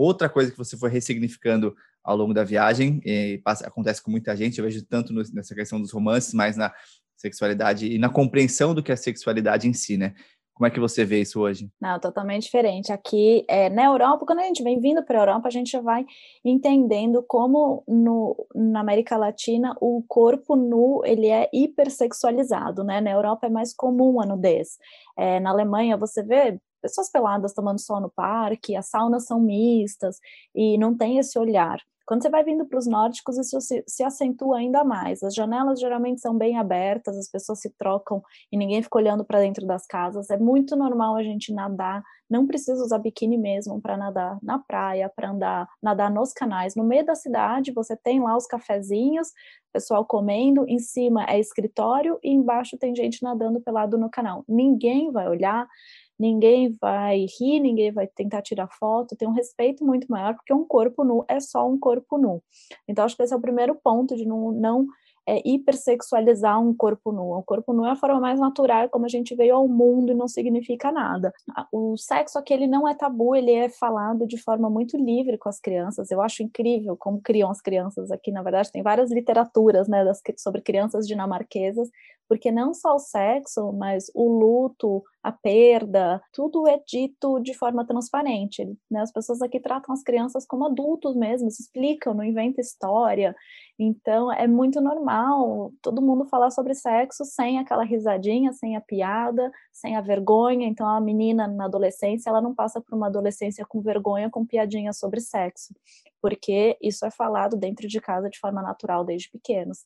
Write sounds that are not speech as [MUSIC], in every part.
outra coisa que você foi ressignificando ao longo da viagem, passa, acontece com muita gente, eu vejo tanto no, nessa questão dos romances, mas na sexualidade e na compreensão do que é sexualidade em si, né? Como é que você vê isso hoje? Não, totalmente diferente. Aqui é, na Europa, quando a gente vem vindo para a Europa, a gente vai entendendo como no, na América Latina o corpo nu ele é hipersexualizado, né? Na Europa é mais comum a nudez. É, na Alemanha você vê pessoas peladas tomando sol no parque, as saunas são mistas e não tem esse olhar. Quando você vai vindo para os nórdicos, isso se, se, acentua ainda mais. As janelas geralmente são bem abertas, as pessoas se trocam e ninguém fica olhando para dentro das casas. É muito normal a gente nadar, não precisa usar biquíni mesmo para nadar na praia, para andar, nadar nos canais. No meio da cidade, você tem lá os cafezinhos, pessoal comendo, em cima é escritório e embaixo tem gente nadando pelado no canal. Ninguém vai olhar, ninguém vai rir, ninguém vai tentar tirar foto, tem um respeito muito maior, porque um corpo nu é só um corpo nu. Então, acho que esse é o primeiro ponto de não, não é, hipersexualizar um corpo nu. O corpo nu é a forma mais natural como a gente veio ao mundo e não significa nada. O sexo aqui ele não é tabu, ele é falado de forma muito livre com as crianças. Eu acho incrível como criam as crianças aqui. Na verdade, tem várias literaturas né, das, sobre crianças dinamarquesas porque não só o sexo, mas o luto, a perda, tudo é dito de forma transparente. Né? As pessoas aqui tratam as crianças como adultos mesmo, se explicam, não inventam história. Então é muito normal todo mundo falar sobre sexo sem aquela risadinha, sem a piada, sem a vergonha. Então a menina na adolescência, ela não passa por uma adolescência com vergonha, com piadinha sobre sexo, porque isso é falado dentro de casa de forma natural desde pequenos.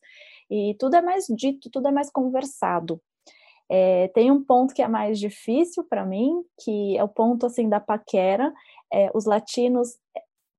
E tudo é mais dito, tudo é mais conversado. É, tem um ponto que é mais difícil para mim, que é o ponto assim da paquera. É, os latinos,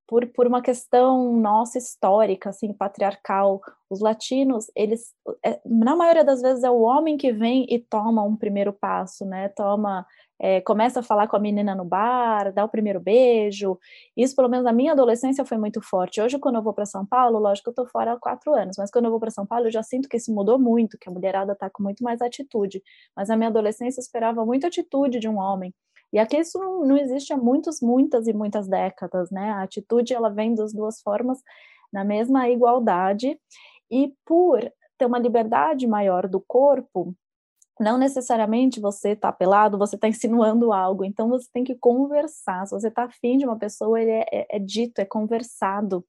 por, por uma questão nossa histórica, assim, patriarcal, os latinos, eles, é, na maioria das vezes é o homem que vem e toma um primeiro passo, né? Toma é, começa a falar com a menina no bar, dá o primeiro beijo. Isso, pelo menos na minha adolescência, foi muito forte. Hoje, quando eu vou para São Paulo, lógico eu estou fora há quatro anos, mas quando eu vou para São Paulo, eu já sinto que isso mudou muito, que a mulherada está com muito mais atitude. Mas na minha adolescência, eu esperava muita atitude de um homem. E aqui isso não, não existe há muitas, muitas e muitas décadas, né? A atitude, ela vem das duas formas, na mesma igualdade. E por ter uma liberdade maior do corpo, não necessariamente você está pelado, você está [LAUGHS] insinuando algo, então você tem que conversar. Se você está afim de uma pessoa, ele é, é, é, dito, é conversado.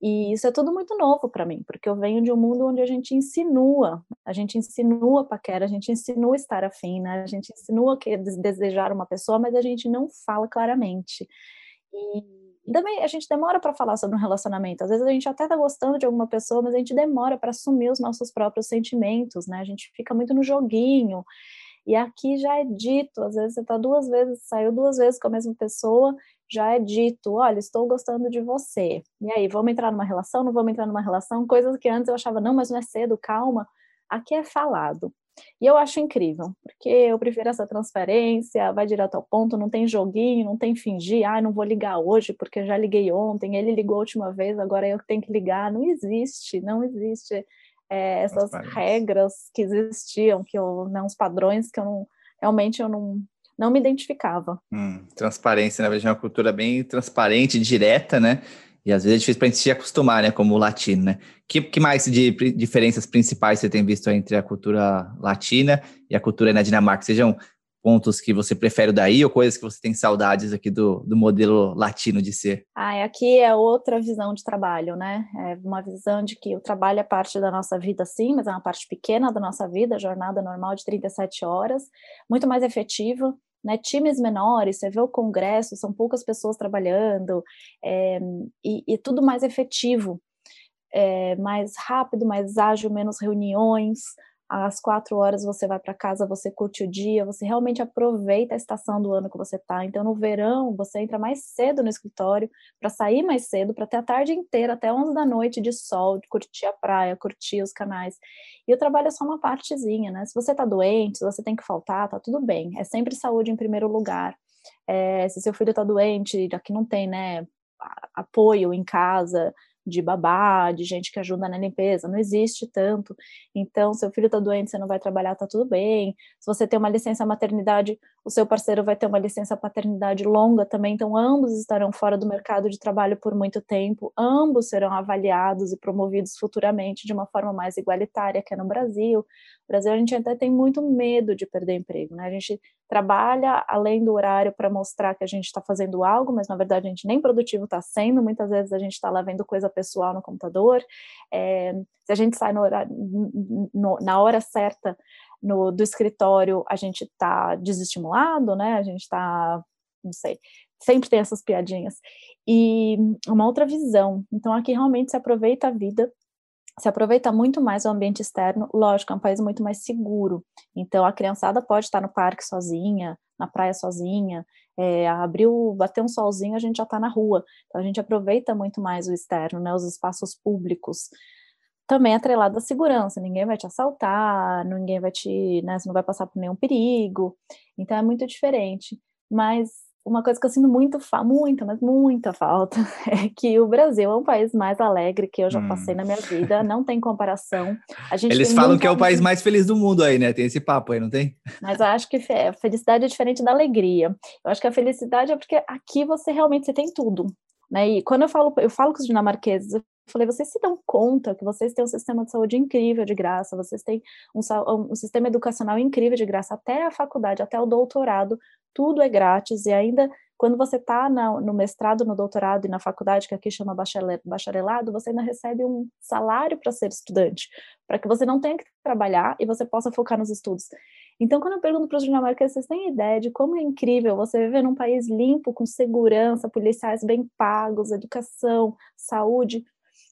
E isso é tudo muito novo para mim, porque eu venho de um mundo onde a gente insinua, a gente insinua paquera, a gente insinua estar afim, né? a gente insinua que desejar uma pessoa, mas a gente não fala claramente. E também a gente demora para falar sobre um relacionamento. Às vezes a gente até está gostando de alguma pessoa, mas a gente demora para assumir os nossos próprios sentimentos, né? A gente fica muito no joguinho. E aqui já é dito, às vezes você está duas vezes, saiu duas vezes com a mesma pessoa, já é dito, olha, estou gostando de você. E aí, vamos entrar numa relação, não vamos entrar numa relação? Coisas que antes eu achava, não, mas não é cedo, calma. Aqui é falado. E eu acho incrível, porque eu prefiro essa transferência, vai direto ao ponto, não tem joguinho, não tem fingir, ah, não vou ligar hoje porque já liguei ontem, ele ligou a última vez, agora eu tenho que ligar. Não existe, não existe é, essas regras que existiam, que eu, né, uns padrões que eu não, realmente eu não, não me identificava. Hum, transparência, na verdade, é uma cultura bem transparente, direta, né? E às vezes é difícil para a gente se acostumar, né, como latino, né? Que, que mais de diferenças principais você tem visto entre a cultura latina e a cultura na Dinamarca? Sejam pontos que você prefere daí ou coisas que você tem saudades aqui do, do modelo latino de ser? Ah, aqui é outra visão de trabalho, né? É uma visão de que o trabalho é parte da nossa vida, sim, mas é uma parte pequena da nossa vida, jornada normal de 37 horas, muito mais efetiva, né, times menores, você vê o congresso, são poucas pessoas trabalhando, é, e, e, tudo mais efetivo, é, mais rápido, mais ágil, menos reuniões, às quatro horas você vai para casa, você curte o dia, você realmente aproveita a estação do ano que você está. Então, no verão, você entra mais cedo no escritório para sair mais cedo, para ter a tarde inteira, até 11 da noite de sol, de curtir a praia, curtir os canais. E o trabalho é só uma partezinha, né? Se você está doente, se você tem que faltar, tá tudo bem. É sempre saúde em primeiro lugar. É, se seu filho está doente, aqui não tem, né? Apoio em casa, de babá, de gente que ajuda na limpeza, não existe tanto. Então, seu filho está doente, você não vai trabalhar, tá tudo bem. Se você tem uma licença maternidade, o seu parceiro vai ter uma licença paternidade longa também, então ambos estarão fora do mercado de trabalho por muito tempo, ambos serão avaliados e promovidos futuramente de uma forma mais igualitária que é no Brasil. No Brasil, a gente até tem muito medo de perder emprego, né? A gente trabalha além do horário para mostrar que a gente está fazendo algo, mas na verdade a gente nem produtivo está sendo, muitas vezes a gente está lá vendo coisa pessoal no computador. É, se a gente sai no horário, no, na hora certa no, do escritório, a gente está desestimulado, né? A gente está, não sei, sempre tem essas piadinhas. E uma outra visão. Então aqui realmente se aproveita a vida se aproveita muito mais o ambiente externo, lógico, é um país muito mais seguro. Então a criançada pode estar no parque sozinha, na praia sozinha, é, abriu, bater um solzinho, a gente já está na rua. Então a gente aproveita muito mais o externo, né, os espaços públicos. Também atrelado à segurança, ninguém vai te assaltar, ninguém vai te, né, você não vai passar por nenhum perigo. Então é muito diferente. Mas uma coisa que eu sinto muito, muita, mas muita falta [LAUGHS] é que o Brasil é um país mais alegre que eu já hum. passei na minha vida, não tem comparação. Eles falam que é o país mais feliz do mundo aí, né? Tem esse papo aí, não tem? Mas eu acho que a felicidade é diferente da alegria. Eu acho que a felicidade é porque aqui você realmente você tem tudo. Né? E quando eu falo, eu falo com os dinamarqueses, eu falei, vocês se dão conta que vocês têm um sistema de saúde incrível de graça, vocês têm um, um sistema educacional incrível de graça, até a faculdade, até o doutorado, tudo é grátis e ainda quando você está no mestrado, no doutorado e na faculdade, que aqui chama bacharelado, você ainda recebe um salário para ser estudante, para que você não tenha que trabalhar e você possa focar nos estudos. Então, quando eu pergunto para os dinamarqueses, vocês têm ideia de como é incrível você viver num país limpo, com segurança, policiais bem pagos, educação, saúde,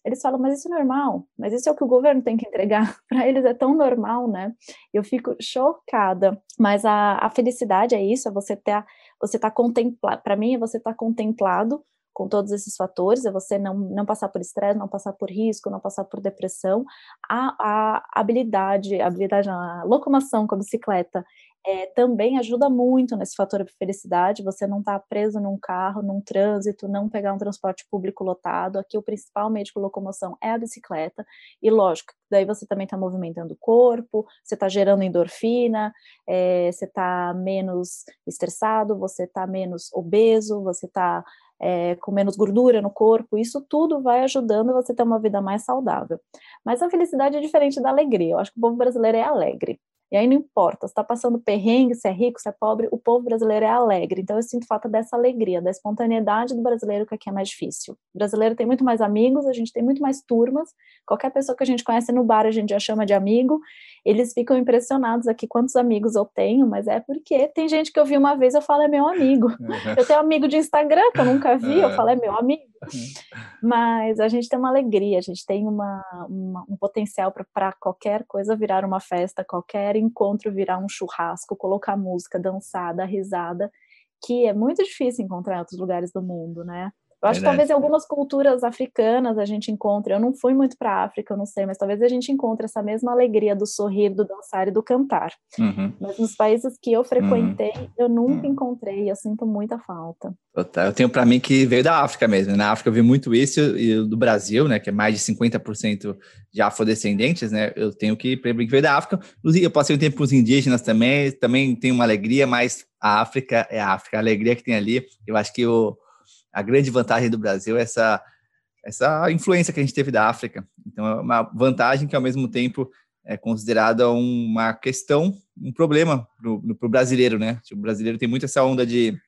eles falam, mas isso é normal, mas isso é o que o governo tem que entregar. [LAUGHS] Para eles é tão normal, né? Eu fico chocada. Mas a, a felicidade é isso, é você ter, você tá contemplado. Para mim, é você estar tá contemplado com todos esses fatores, é você não, não passar por estresse, não passar por risco, não passar por depressão. A, a habilidade, a habilidade, a locomoção com a bicicleta é, também ajuda muito nesse fator de felicidade, você não está preso num carro, num trânsito, não pegar um transporte público lotado. Aqui o principal meio de locomoção é a bicicleta, e lógico, daí você também está movimentando o corpo, você está gerando endorfina, é, você está menos estressado, você está menos obeso, você está é, com menos gordura no corpo, isso tudo vai ajudando você a ter uma vida mais saudável. Mas a felicidade é diferente da alegria. Eu acho que o povo brasileiro é alegre. E aí não importa, se está passando perrengue, se é rico, se é pobre, o povo brasileiro é alegre. Então eu sinto falta dessa alegria, da espontaneidade do brasileiro, que aqui é mais difícil. O brasileiro tem muito mais amigos, a gente tem muito mais turmas. Qualquer pessoa que a gente conhece no bar, a gente já chama de amigo. Eles ficam impressionados aqui quantos amigos eu tenho, mas é porque tem gente que eu vi uma vez, eu falo, é meu amigo. [LAUGHS] Eu tenho amigo de Instagram que eu nunca vi, eu falo, é meu amigo. Mas a gente tem uma alegria, a gente tem uma, uma um potencial para qualquer coisa virar uma festa, qualquer encontro virar um churrasco, colocar música, dançar, dar risada, que é muito difícil encontrar em outros lugares do mundo, né? Eu acho que talvez em algumas culturas africanas a gente encontre, eu não fui muito para a África, eu não sei, mas talvez a gente encontre essa mesma alegria do sorrir, do dançar e do cantar. Uhum. Mas nos países que eu frequentei, uhum. eu nunca uhum. encontrei, eu sinto muita falta. Eu tenho para mim que veio da África mesmo. Na África eu vi muito isso e do Brasil, né, que é mais de 50% de afrodescendentes, né? Eu tenho que para mim que veio da África. Inclusive eu passei um tempo com os indígenas também, também tem uma alegria, mas a África é a África, a alegria que tem ali. Eu acho que o a grande vantagem do Brasil é essa, essa influência que a gente teve da África. Então, é uma vantagem que, ao mesmo tempo, é considerada uma questão, um problema para o brasileiro, né? O brasileiro tem muito essa onda de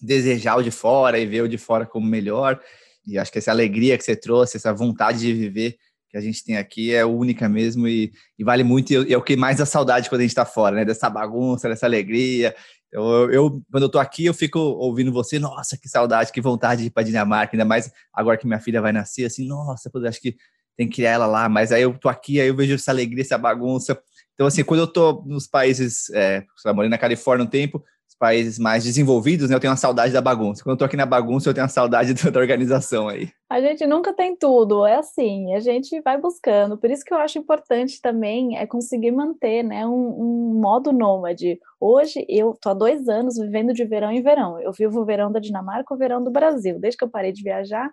desejar o de fora e ver o de fora como melhor. E acho que essa alegria que você trouxe, essa vontade de viver que a gente tem aqui é única mesmo e, e vale muito. E é o que mais dá saudade quando a gente está fora, né? Dessa bagunça, dessa alegria, eu, eu, quando eu tô aqui, eu fico ouvindo você, nossa, que saudade, que vontade de ir para Dinamarca, ainda mais agora que minha filha vai nascer, assim, nossa, eu acho que tem que criar ela lá, mas aí eu tô aqui, aí eu vejo essa alegria, essa bagunça. Então, assim, quando eu tô nos países, é, morei na Califórnia um tempo, países mais desenvolvidos, né, eu tenho uma saudade da bagunça. Quando eu tô aqui na bagunça, eu tenho uma saudade [LAUGHS] da organização aí. A gente nunca tem tudo, é assim, a gente vai buscando. Por isso que eu acho importante também é conseguir manter, né, um, um modo nômade. Hoje eu tô há dois anos vivendo de verão em verão. Eu vivo o verão da Dinamarca, o verão do Brasil. Desde que eu parei de viajar,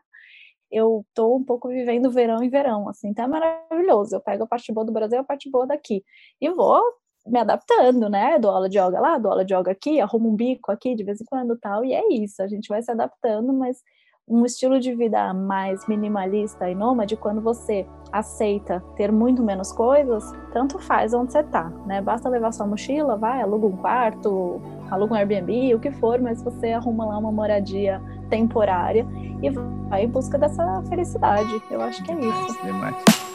eu tô um pouco vivendo verão em verão, assim, é maravilhoso. Eu pego a parte boa do Brasil a parte boa daqui. E vou me adaptando, né? Dou aula de yoga lá, dou aula de yoga aqui, arrumo um bico aqui de vez em quando tal. E é isso, a gente vai se adaptando, mas um estilo de vida mais minimalista e nômade, quando você aceita ter muito menos coisas, tanto faz onde você está, né? Basta levar sua mochila, vai, aluga um quarto, aluga um Airbnb, o que for, mas você arruma lá uma moradia temporária e vai em busca dessa felicidade. Eu acho que é isso. Demais.